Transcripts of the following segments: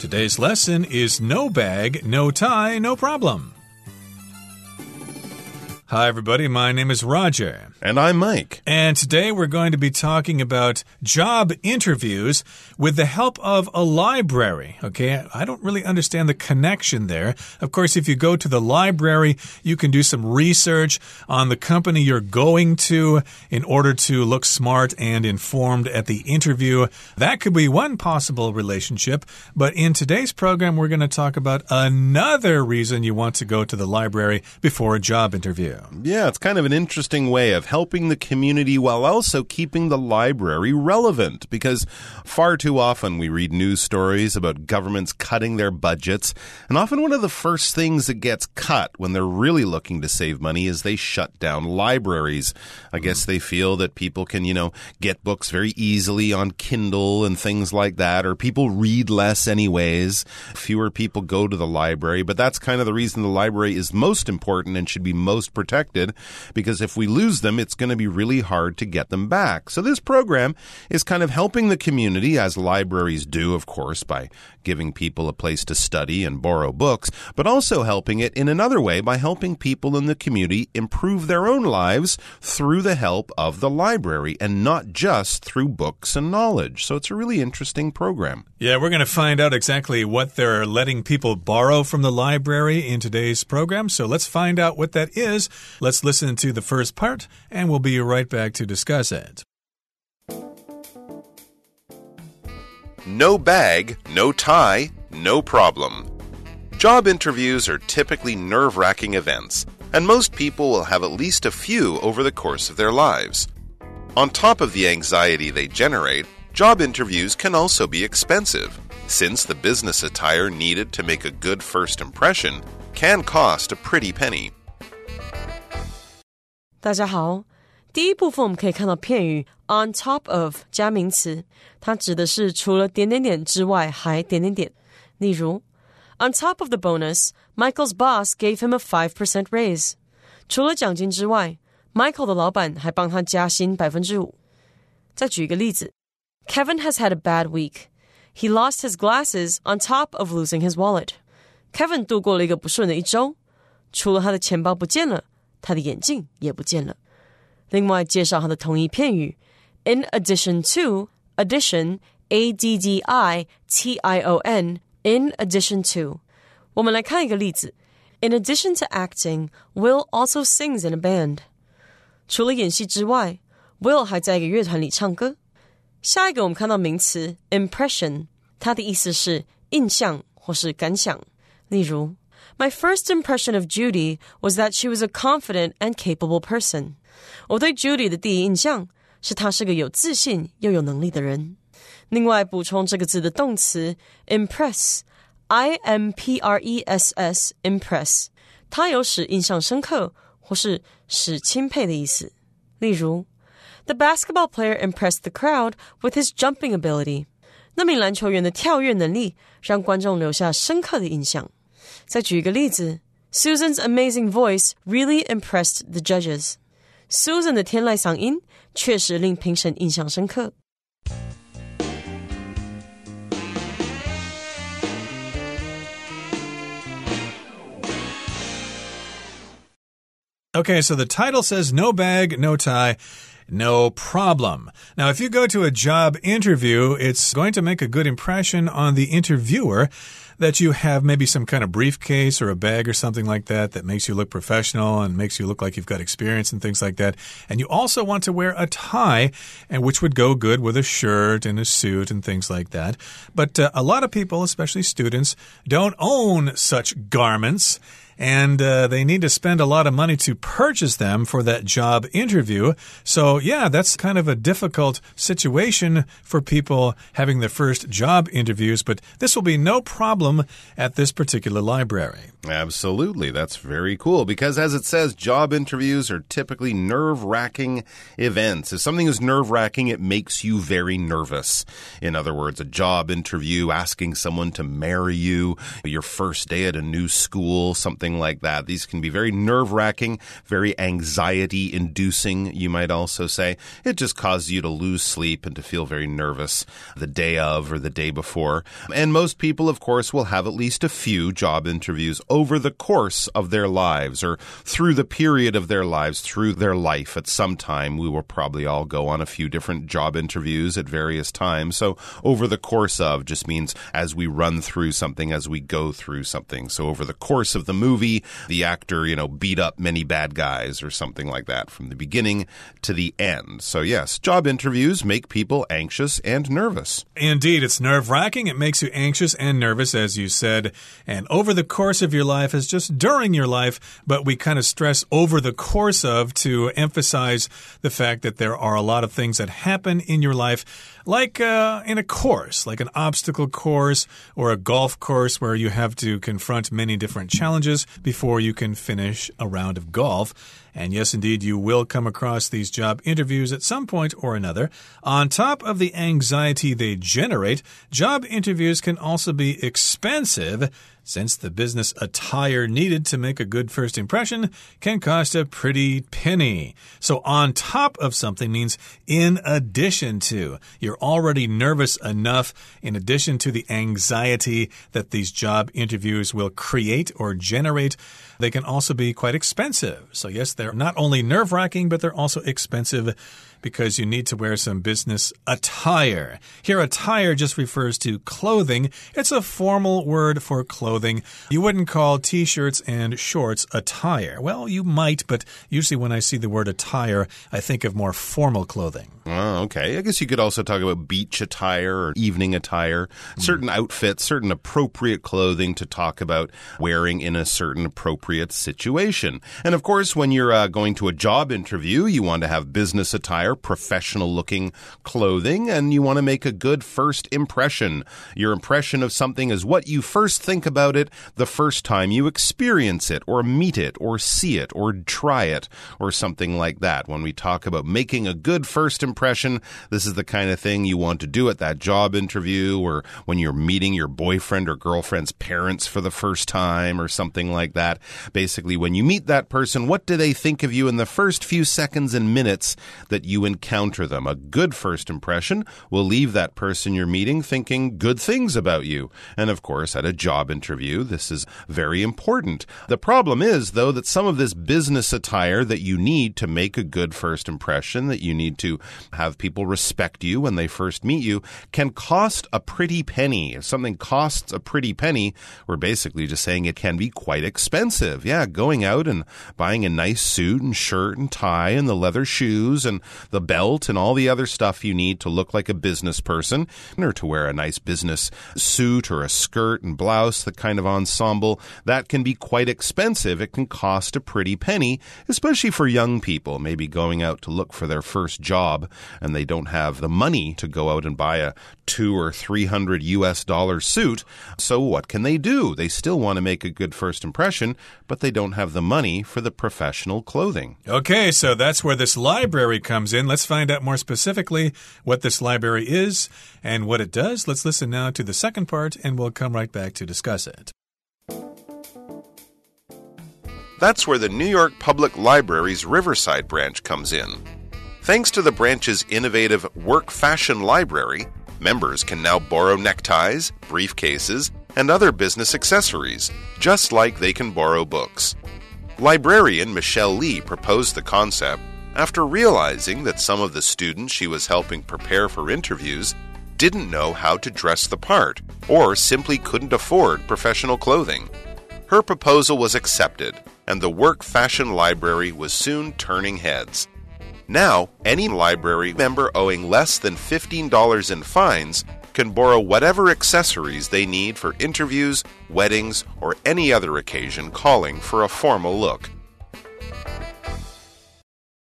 Today's lesson is no bag, no tie, no problem. Hi, everybody. My name is Roger. And I'm Mike. And today we're going to be talking about job interviews with the help of a library. Okay, I don't really understand the connection there. Of course, if you go to the library, you can do some research on the company you're going to in order to look smart and informed at the interview. That could be one possible relationship. But in today's program, we're going to talk about another reason you want to go to the library before a job interview. Yeah, it's kind of an interesting way of helping the community while also keeping the library relevant because far too often we read news stories about governments cutting their budgets, and often one of the first things that gets cut when they're really looking to save money is they shut down libraries. I mm-hmm. guess they feel that people can, you know, get books very easily on Kindle and things like that, or people read less anyways. Fewer people go to the library, but that's kind of the reason the library is most important and should be most protected because if we lose them, it's going to be really hard to get them back. So this program is kind of helping the community, as libraries do, of course, by giving people a place to study and borrow books, but also helping it in another way by helping people in the community improve their own lives through the help of the library and not just through books and knowledge. So it's a really interesting program. Yeah, we're going to find out exactly what they're letting people borrow from the library in today's program. So let's find out what that is. Let's listen to the first part and we'll be right back to discuss it. No bag, no tie, no problem. Job interviews are typically nerve wracking events, and most people will have at least a few over the course of their lives. On top of the anxiety they generate, job interviews can also be expensive, since the business attire needed to make a good first impression can cost a pretty penny. 大家好，第一部分我们可以看到片语 on top of 加名词，它指的是除了点点点之外还点点点。例如，On top of the bonus, Michael's boss gave him a five percent raise。除了奖金之外，Michael 的老板还帮他加薪百分之五。再举一个例子，Kevin has had a bad week. He lost his glasses on top of losing his wallet. Kevin 度过了一个不顺的一周，除了他的钱包不见了。 他的眼镜也不见了。另外介绍他的同义片语，in addition to addition a d d i t i o n in addition to。我们来看一个例子，in addition to acting, Will also sings in a band。除了演戏之外，Will 还在一个乐团里唱歌。下一个我们看到名词 impression，它的意思是印象或是感想。例如 my first impression of Judy was that she was a confident and capable person. 我对 Judy 的第一印象是她是个有自信又有能力的人。另外，补充这个字的动词 impress，i m p r e s s，impress，它有使印象深刻或是使钦佩的意思。例如，The basketball player impressed the crowd with his jumping ability。那名篮球员的跳跃能力让观众留下深刻的印象。 再举一个例子，Susan's amazing voice really impressed the judges. Susan 的天籁嗓音确实令评审印象深刻。Okay, so the title says no bag, no tie. No problem. Now, if you go to a job interview, it's going to make a good impression on the interviewer that you have maybe some kind of briefcase or a bag or something like that that makes you look professional and makes you look like you've got experience and things like that. And you also want to wear a tie, and which would go good with a shirt and a suit and things like that. But uh, a lot of people, especially students, don't own such garments and uh, they need to spend a lot of money to purchase them for that job interview. So, yeah, that's kind of a difficult situation for people having their first job interviews, but this will be no problem problem at this particular library. Absolutely. That's very cool because, as it says, job interviews are typically nerve wracking events. If something is nerve wracking, it makes you very nervous. In other words, a job interview, asking someone to marry you, your first day at a new school, something like that. These can be very nerve wracking, very anxiety inducing, you might also say. It just causes you to lose sleep and to feel very nervous the day of or the day before. And most people, of course, will have at least a few job interviews over the course of their lives or through the period of their lives, through their life. At some time, we will probably all go on a few different job interviews at various times. So over the course of just means as we run through something, as we go through something. So over the course of the movie, the actor, you know, beat up many bad guys or something like that from the beginning to the end. So yes, job interviews make people anxious and nervous. Indeed, it's nerve wracking. It makes you anxious and nervous, as you said. And over the course of your life is just during your life, but we kind of stress over the course of to emphasize the fact that there are a lot of things that happen in your life like uh, in a course, like an obstacle course or a golf course where you have to confront many different challenges before you can finish a round of golf. And yes, indeed, you will come across these job interviews at some point or another. On top of the anxiety they generate, job interviews can also be expensive since the business attire needed to make a good first impression can cost a pretty penny. So, on top of something means in addition to. You're already nervous enough, in addition to the anxiety that these job interviews will create or generate. They can also be quite expensive. So, yes, they're not only nerve wracking, but they're also expensive because you need to wear some business attire. Here, attire just refers to clothing. It's a formal word for clothing. You wouldn't call t shirts and shorts attire. Well, you might, but usually when I see the word attire, I think of more formal clothing. Oh, okay. I guess you could also talk about beach attire or evening attire, mm. certain outfits, certain appropriate clothing to talk about wearing in a certain appropriate situation. And of course, when you're uh, going to a job interview, you want to have business attire, professional looking clothing, and you want to make a good first impression. Your impression of something is what you first think about it the first time you experience it, or meet it, or see it, or try it, or something like that. When we talk about making a good first impression, impression. This is the kind of thing you want to do at that job interview or when you're meeting your boyfriend or girlfriend's parents for the first time or something like that. Basically, when you meet that person, what do they think of you in the first few seconds and minutes that you encounter them? A good first impression will leave that person you're meeting thinking good things about you. And of course, at a job interview, this is very important. The problem is, though, that some of this business attire that you need to make a good first impression, that you need to have people respect you when they first meet you can cost a pretty penny. If something costs a pretty penny, we're basically just saying it can be quite expensive. Yeah, going out and buying a nice suit and shirt and tie and the leather shoes and the belt and all the other stuff you need to look like a business person or to wear a nice business suit or a skirt and blouse, the kind of ensemble, that can be quite expensive. It can cost a pretty penny, especially for young people, maybe going out to look for their first job and they don't have the money to go out and buy a two or three hundred US dollar suit. So what can they do? They still want to make a good first impression, but they don't have the money for the professional clothing. Okay, so that's where this library comes in. Let's find out more specifically what this library is and what it does. Let's listen now to the second part and we'll come right back to discuss it. That's where the New York Public Library's Riverside branch comes in. Thanks to the branch's innovative Work Fashion Library, members can now borrow neckties, briefcases, and other business accessories, just like they can borrow books. Librarian Michelle Lee proposed the concept after realizing that some of the students she was helping prepare for interviews didn't know how to dress the part or simply couldn't afford professional clothing. Her proposal was accepted, and the Work Fashion Library was soon turning heads. Now, any library member owing less than $15 in fines can borrow whatever accessories they need for interviews, weddings, or any other occasion calling for a formal look.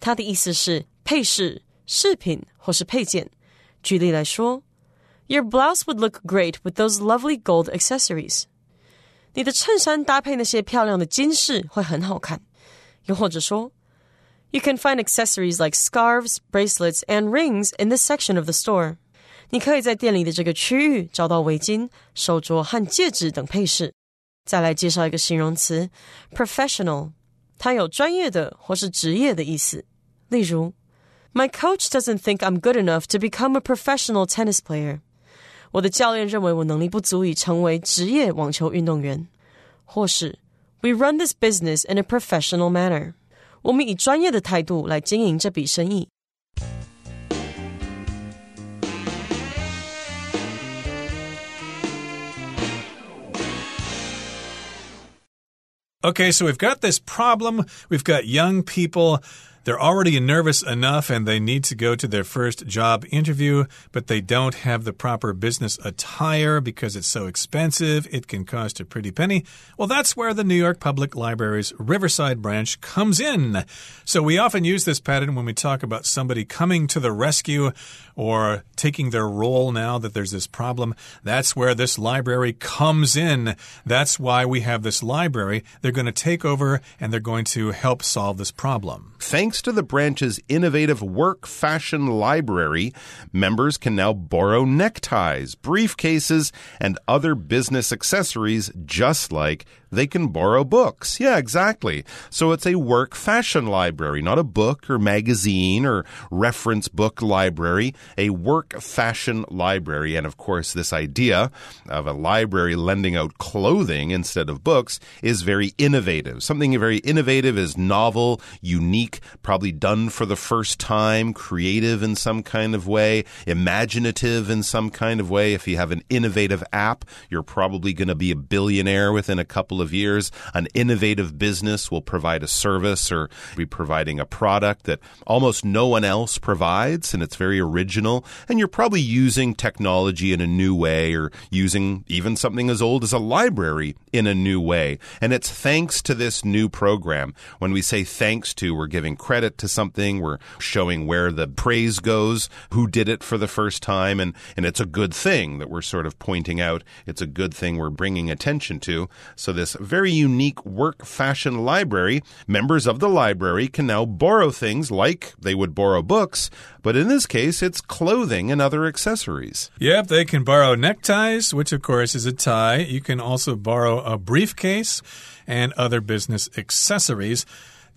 它的意思是配饰、饰品或是配件。举例来说，Your blouse would look great with those lovely gold accessories。你的衬衫搭配那些漂亮的金饰会很好看。又或者说，You can find accessories like scarves, bracelets, and rings in this section of the store。你可以在店里的这个区域找到围巾、手镯和戒指等配饰。再来介绍一个形容词，professional，它有专业的或是职业的意思。 例如，My coach doesn't think I'm good enough to become a professional tennis player。我的教练认为我能力不足以成为职业网球运动员。或是 We run this business in a professional manner。我们以专业的态度来经营这笔生意。Okay, so we've got this problem. We've got young people they're already nervous enough and they need to go to their first job interview, but they don't have the proper business attire because it's so expensive. It can cost a pretty penny. Well, that's where the New York Public Library's Riverside branch comes in. So we often use this pattern when we talk about somebody coming to the rescue or taking their role now that there's this problem. That's where this library comes in. That's why we have this library. They're going to take over and they're going to help solve this problem. Thanks Thanks to the branch's innovative work fashion library, members can now borrow neckties, briefcases, and other business accessories just like they can borrow books. Yeah, exactly. So it's a work fashion library, not a book or magazine or reference book library, a work fashion library. And of course, this idea of a library lending out clothing instead of books is very innovative. Something very innovative is novel, unique, probably done for the first time, creative in some kind of way, imaginative in some kind of way. If you have an innovative app, you're probably going to be a billionaire within a couple couple of years, an innovative business will provide a service or be providing a product that almost no one else provides and it's very original. And you're probably using technology in a new way or using even something as old as a library in a new way. And it's thanks to this new program. When we say thanks to, we're giving credit to something, we're showing where the praise goes, who did it for the first time, and, and it's a good thing that we're sort of pointing out. It's a good thing we're bringing attention to. So this this very unique work fashion library, members of the library can now borrow things like they would borrow books, but in this case, it's clothing and other accessories. Yep, they can borrow neckties, which of course is a tie. You can also borrow a briefcase and other business accessories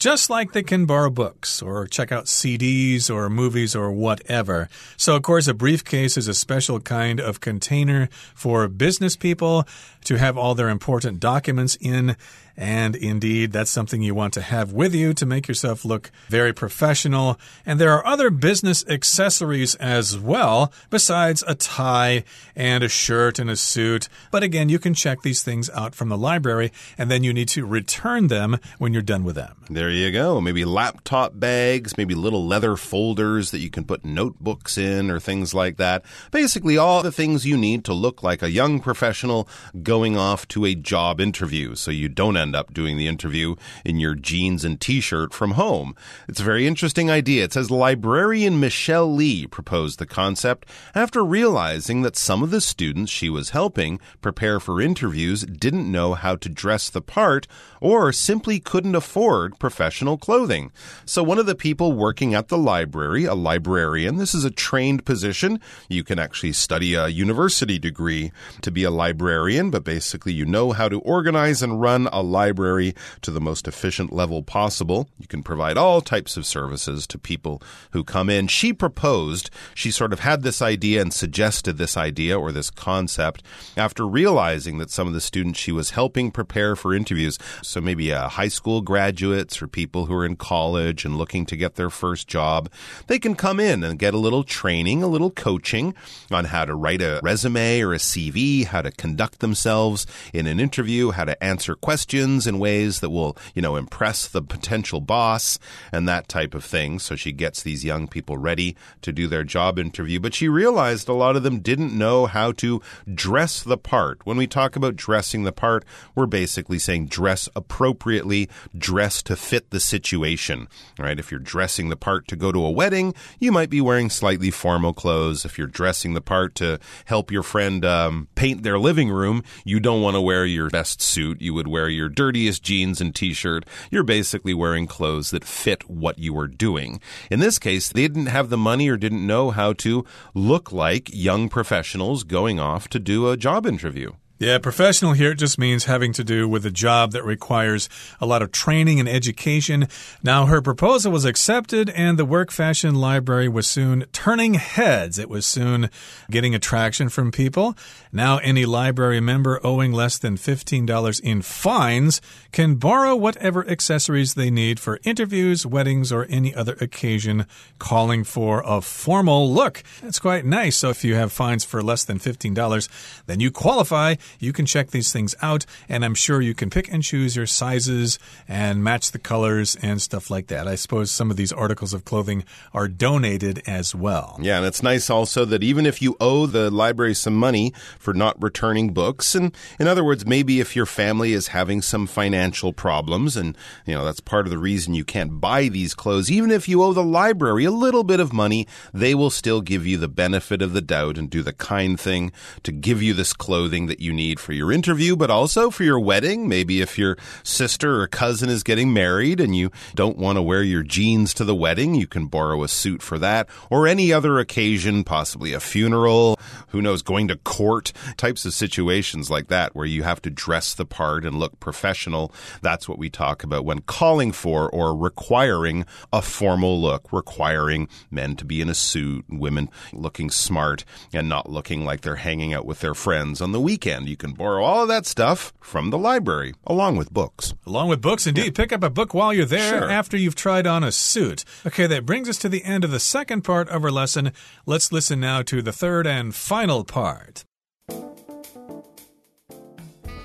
just like they can borrow books or check out CDs or movies or whatever. So, of course, a briefcase is a special kind of container for business people to have all their important documents in. And indeed, that's something you want to have with you to make yourself look very professional. And there are other business accessories as well, besides a tie and a shirt and a suit. But again, you can check these things out from the library, and then you need to return them when you're done with them. There you go. Maybe laptop bags, maybe little leather folders that you can put notebooks in or things like that. Basically, all the things you need to look like a young professional going off to a job interview so you don't end up doing the interview in your jeans and t shirt from home. It's a very interesting idea. It says librarian Michelle Lee proposed the concept after realizing that some of the students she was helping prepare for interviews didn't know how to dress the part or simply couldn't afford professional clothing. So one of the people working at the library, a librarian, this is a trained position. You can actually study a university degree to be a librarian, but basically you know how to organize and run a library to the most efficient level possible. You can provide all types of services to people who come in. She proposed, she sort of had this idea and suggested this idea or this concept after realizing that some of the students she was helping prepare for interviews, so maybe uh, high school graduates or people who are in college and looking to get their first job. They can come in and get a little training, a little coaching on how to write a resume or a CV, how to conduct themselves in an interview, how to answer questions in ways that will, you know, impress the potential boss and that type of thing. So she gets these young people ready to do their job interview. But she realized a lot of them didn't know how to dress the part. When we talk about dressing the part, we're basically saying dress appropriately, dress to fit the situation, right? If you're dressing the part to go to a wedding, you might be wearing slightly formal clothes. If you're dressing the part to help your friend um, paint their living room, you don't want to wear your best suit. You would wear your dirtiest jeans and t-shirt. You're basically wearing clothes that fit what you are doing. In this case, they didn't have the money or didn't know how to look like young professionals going off to do a job interview. Yeah, professional here just means having to do with a job that requires a lot of training and education. Now, her proposal was accepted, and the Work Fashion Library was soon turning heads. It was soon getting attraction from people. Now, any library member owing less than $15 in fines can borrow whatever accessories they need for interviews, weddings, or any other occasion calling for a formal look. That's quite nice. So, if you have fines for less than $15, then you qualify you can check these things out, and I'm sure you can pick and choose your sizes and match the colors and stuff like that. I suppose some of these articles of clothing are donated as well. Yeah, and it's nice also that even if you owe the library some money for not returning books, and in other words, maybe if your family is having some financial problems, and you know that's part of the reason you can't buy these clothes, even if you owe the library a little bit of money, they will still give you the benefit of the doubt and do the kind thing to give you this clothing that you need need for your interview, but also for your wedding. Maybe if your sister or cousin is getting married and you don't want to wear your jeans to the wedding, you can borrow a suit for that or any other occasion, possibly a funeral, who knows, going to court, types of situations like that where you have to dress the part and look professional. That's what we talk about when calling for or requiring a formal look, requiring men to be in a suit, women looking smart and not looking like they're hanging out with their friends on the weekend. You can borrow all of that stuff from the library, along with books. Along with books, indeed. Yeah. Pick up a book while you're there sure. after you've tried on a suit. Okay, that brings us to the end of the second part of our lesson. Let's listen now to the third and final part.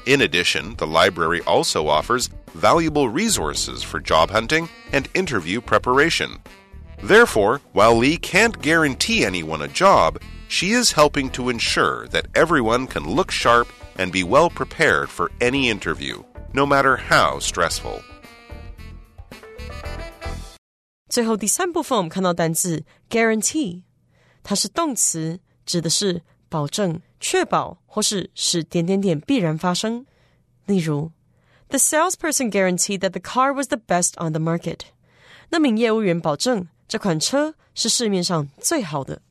In addition, the library also offers valuable resources for job hunting and interview preparation. Therefore, while Lee can't guarantee anyone a job, she is helping to ensure that everyone can look sharp and be well prepared for any interview, no matter how stressful. 最后第三部分，我们看到单字 guarantee，它是动词，指的是保证、确保或是使点点点必然发生。例如，The salesperson guaranteed that the car was the best on the market。那名业务员保证这款车是市面上最好的。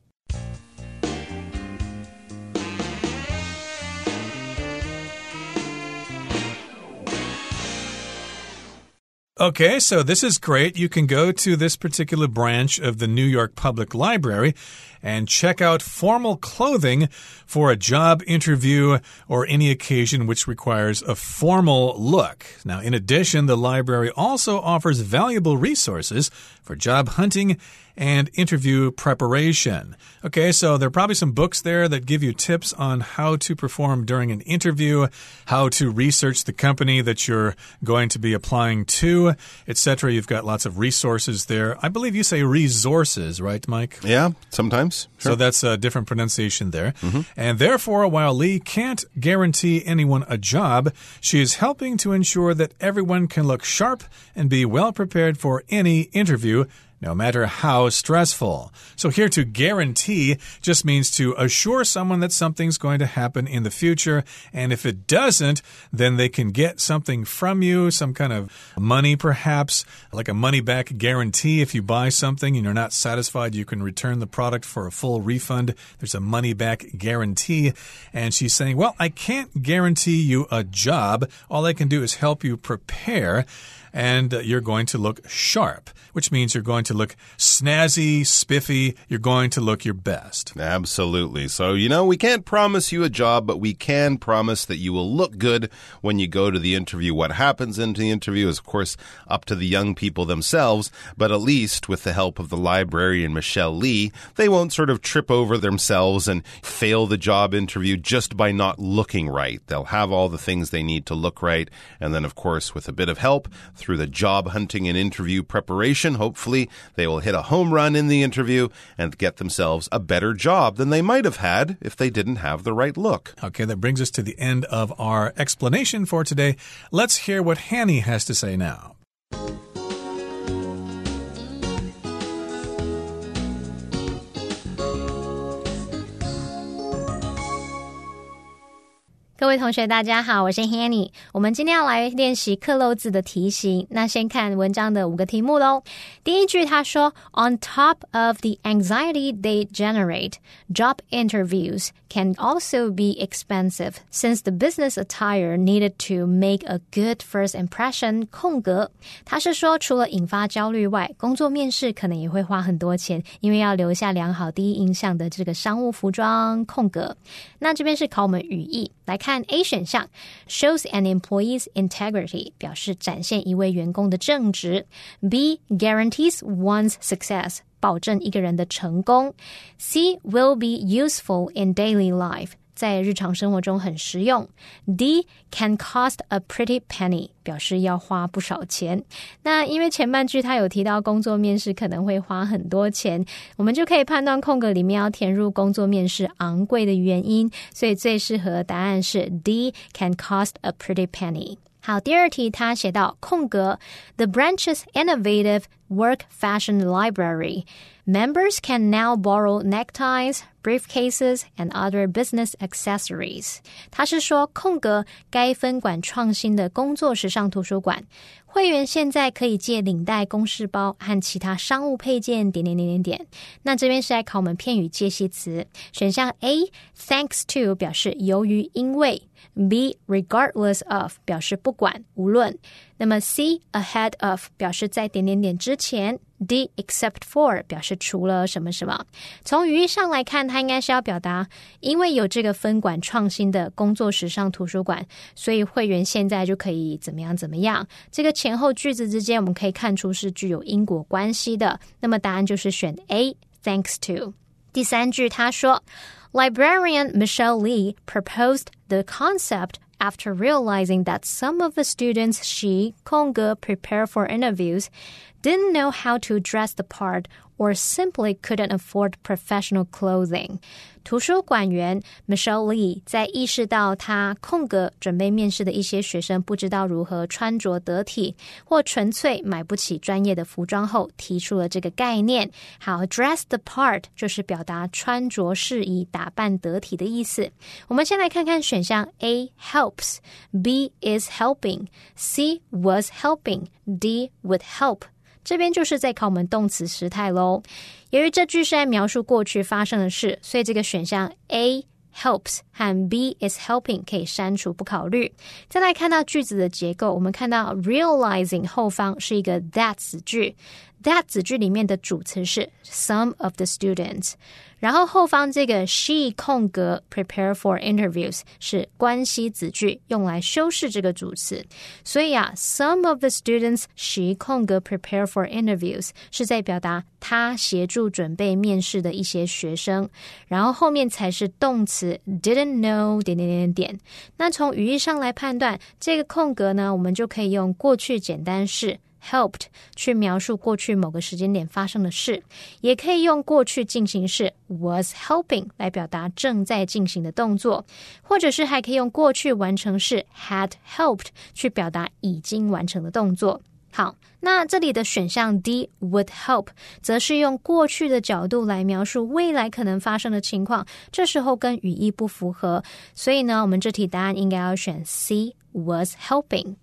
Okay, so this is great. You can go to this particular branch of the New York Public Library and check out formal clothing for a job interview or any occasion which requires a formal look. Now, in addition, the library also offers valuable resources for job hunting and interview preparation. Okay, so there are probably some books there that give you tips on how to perform during an interview, how to research the company that you're going to be applying to, etc. You've got lots of resources there. I believe you say resources, right, Mike? Yeah, sometimes. Sure. So that's a different pronunciation there. Mm -hmm. And therefore, while Lee can't guarantee anyone a job, she is helping to ensure that everyone can look sharp and be well prepared for any interview no matter how stressful. So, here to guarantee just means to assure someone that something's going to happen in the future. And if it doesn't, then they can get something from you, some kind of money, perhaps, like a money back guarantee. If you buy something and you're not satisfied, you can return the product for a full refund. There's a money back guarantee. And she's saying, Well, I can't guarantee you a job. All I can do is help you prepare and you're going to look sharp, which means you're going to look snazzy, spiffy. You're going to look your best. Absolutely. So, you know, we can't promise you a job, but we can promise that you will look good when you go to the interview. What happens in the interview is, of course, up to the young people themselves, but at least with the help of the librarian Michelle Lee, they won't sort of trip over themselves and fail the job interview just by not looking right. They'll have all the things they need to look right. And then, of course, with a bit of help through the job hunting and interview preparation, hopefully they will hit a home run in the interview and get themselves a better job than they might have had if they didn't have the right look. Okay, that brings us to the end of our explanation for today. Let's hear what Hanny has to say now. 各位同学，大家好，我是 Hanny。我们今天要来练习刻漏字的题型。那先看文章的五个题目喽。第一句，他说：“On top of the anxiety they generate, job interviews can also be expensive since the business attire needed to make a good first impression。”空格，他是说，除了引发焦虑外，工作面试可能也会花很多钱，因为要留下良好第一印象的这个商务服装。空格，那这边是考我们语义来。看 A 选项，shows an employee's integrity，表示展现一位员工的正直。B guarantees one's success，保证一个人的成功。C will be useful in daily life。 在日常生活中很实用。D can cost a pretty penny，表示要花不少钱。那因为前半句它有提到工作面试可能会花很多钱，我们就可以判断空格里面要填入工作面试昂贵的原因，所以最适合的答案是 D can cost a pretty penny。好，第二题他写到空格，The branch's innovative work fashion library. Members can now borrow neckties, briefcases, and other business accessories. 他是说，空格该分馆创新的工作时尚图书馆。会员现在可以借领带、公事包和其他商务配件，点点点点点。那这边是来考我们片语介系词，选项 A，thanks to 表示由于因为。B regardless of 表示不管无论，那么 C ahead of 表示在点点点之前，D except for 表示除了什么什么。从语义上来看，它应该是要表达，因为有这个分管创新的工作时尚图书馆，所以会员现在就可以怎么样怎么样。这个前后句子之间，我们可以看出是具有因果关系的。那么答案就是选 A，thanks to。第三句他说。Librarian Michelle Lee proposed the concept after realizing that some of the students she, Konga, prepare for interviews didn't know how to dress the part or simply couldn't afford professional clothing. 图书馆员 Michelle Lee 在意识到他空格准备面试的一些学生不知道如何穿着得体，或纯粹买不起专业的服装后，提出了这个概念。好，dress the part 就是表达穿着适宜、打扮得体的意思。我们先来看看选项 A helps，B is helping，C was helping，D would help。 这边就是在考我们动词时态喽。由于这句是在描述过去发生的事，所以这个选项 A helps 和 B is helping 可以删除不考虑。再来看到句子的结构，我们看到 realizing 后方是一个 that 子句，that 子句里面的主词是 some of the students。然后后方这个 she 空格 prepare for interviews 是关系子句，用来修饰这个主词。所以啊，some of the students she 空格 prepare for interviews 是在表达他协助准备面试的一些学生。然后后面才是动词 didn't know 点点点点点。那从语义上来判断，这个空格呢，我们就可以用过去简单式。Helped 去描述过去某个时间点发生的事，也可以用过去进行式 was helping 来表达正在进行的动作，或者是还可以用过去完成式 had helped 去表达已经完成的动作。好，那这里的选项 D would help，则是用过去的角度来描述未来可能发生的情况，这时候跟语义不符合，所以呢，我们这题答案应该要选 C was helping。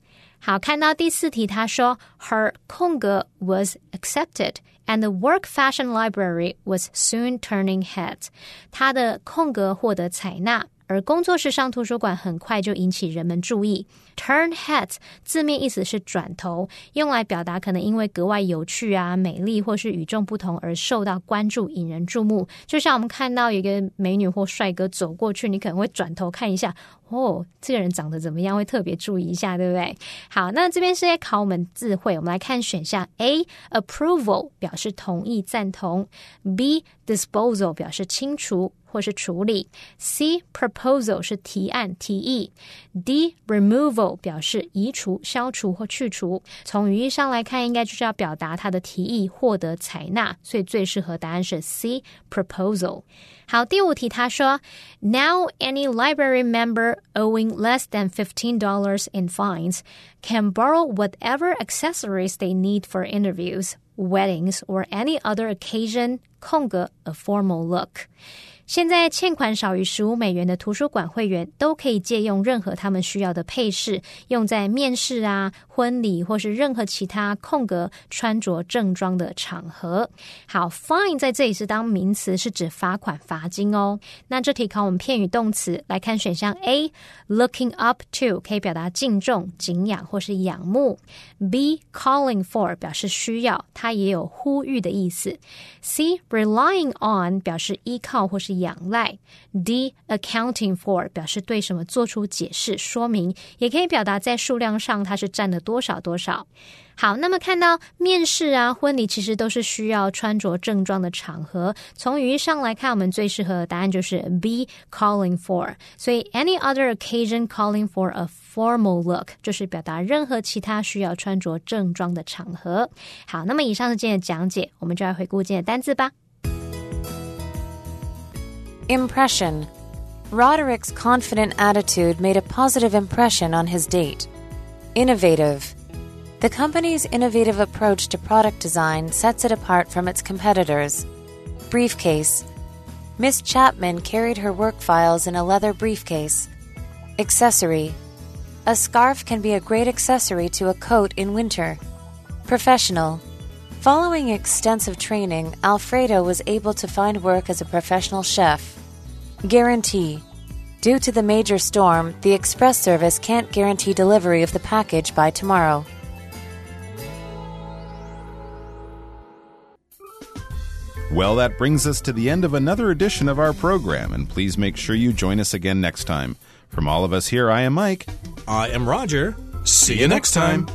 好，看到第四题，他说，Her 空格 was accepted and the work fashion library was soon turning heads。她的空格获得采纳，而工作室上图书馆很快就引起人们注意。Turn heads 字面意思是转头，用来表达可能因为格外有趣啊、美丽或是与众不同而受到关注、引人注目。就像我们看到一个美女或帅哥走过去，你可能会转头看一下，哦，这个人长得怎么样？会特别注意一下，对不对？好，那这边是在考我们智慧，我们来看选项 A，approval 表示同意、赞同；B disposal 表示清除。或是处理。C proposal 是提案提议。D removal 表示移除、消除或去除。从语义上来看，应该就是要表达他的提议获得采纳，所以最适合答案是 C proposal。好，第五题他说，Now any library member owing less than fifteen dollars in fines can borrow whatever accessories they need for interviews, weddings, or any other occasion. 空格 a formal look。现在欠款少于十五美元的图书馆会员都可以借用任何他们需要的配饰，用在面试啊、婚礼或是任何其他空格穿着正装的场合。好，fine 在这里是当名词，是指罚款、罚金哦。那这题考我们片语动词，来看选项 A，looking up to 可以表达敬重、敬仰或是仰慕；B，calling for 表示需要，它也有呼吁的意思；C，relying on 表示依靠或是是。仰赖，D accounting for 表示对什么做出解释说明，也可以表达在数量上它是占了多少多少。好，那么看到面试啊、婚礼，其实都是需要穿着正装的场合。从语义上来看，我们最适合的答案就是 B calling for。所以 any other occasion calling for a formal look 就是表达任何其他需要穿着正装的场合。好，那么以上是今天的讲解，我们就来回顾今天的单字吧。Impression Roderick's confident attitude made a positive impression on his date. Innovative The company's innovative approach to product design sets it apart from its competitors. Briefcase Miss Chapman carried her work files in a leather briefcase. Accessory A scarf can be a great accessory to a coat in winter. Professional Following extensive training, Alfredo was able to find work as a professional chef. Guarantee Due to the major storm, the express service can't guarantee delivery of the package by tomorrow. Well, that brings us to the end of another edition of our program, and please make sure you join us again next time. From all of us here, I am Mike. I am Roger. See you next time.